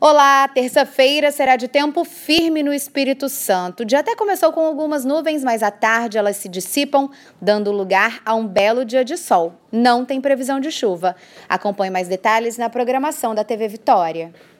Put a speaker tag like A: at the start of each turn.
A: Olá, terça-feira será de tempo firme no Espírito Santo. O dia até começou com algumas nuvens, mas à tarde elas se dissipam, dando lugar a um belo dia de sol. Não tem previsão de chuva. Acompanhe mais detalhes na programação da TV Vitória.